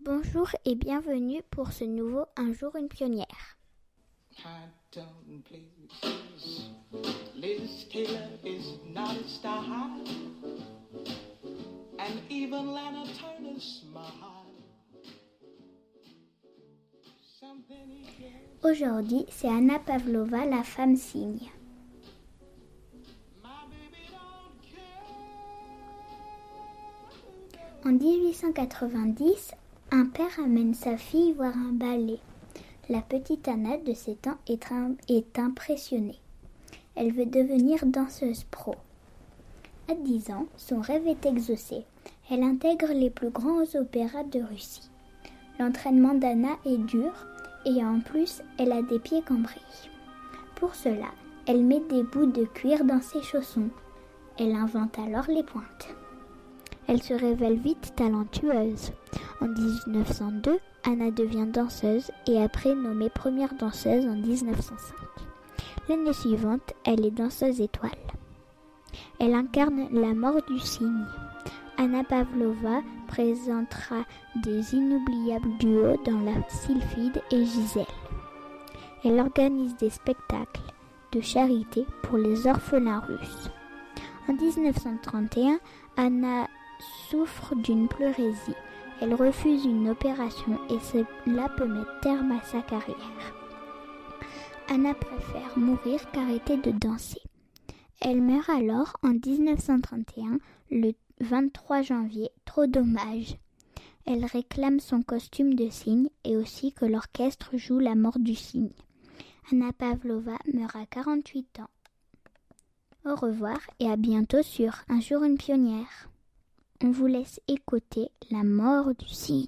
Bonjour et bienvenue pour ce nouveau Un jour une pionnière. High down places. Liz Taylor is not a star high. And even Lana Turner smile. Something he gets. Aujourd'hui, c'est Anna Pavlova, la femme care. En 1890, un père amène sa fille voir un ballet. La petite Anna de 7 ans est, im- est impressionnée. Elle veut devenir danseuse pro. À 10 ans, son rêve est exaucé. Elle intègre les plus grands opéras de Russie. L'entraînement d'Anna est dur et en plus, elle a des pieds cambrés. Pour cela, elle met des bouts de cuir dans ses chaussons. Elle invente alors les pointes. Elle se révèle vite talentueuse. En 1902, Anna devient danseuse et après nommée première danseuse en 1905. L'année suivante, elle est danseuse étoile. Elle incarne la mort du cygne. Anna Pavlova présentera des inoubliables duos dans La Sylphide et Gisèle. Elle organise des spectacles de charité pour les orphelins russes. En 1931, Anna souffre d'une pleurésie. Elle refuse une opération et cela peut mettre terme à sa carrière. Anna préfère mourir qu'arrêter de danser. Elle meurt alors en 1931, le 23 janvier. Trop dommage. Elle réclame son costume de cygne et aussi que l'orchestre joue la mort du cygne. Anna Pavlova meurt à 48 ans. Au revoir et à bientôt sur Un jour une pionnière. On vous laisse écouter la mort du cygne.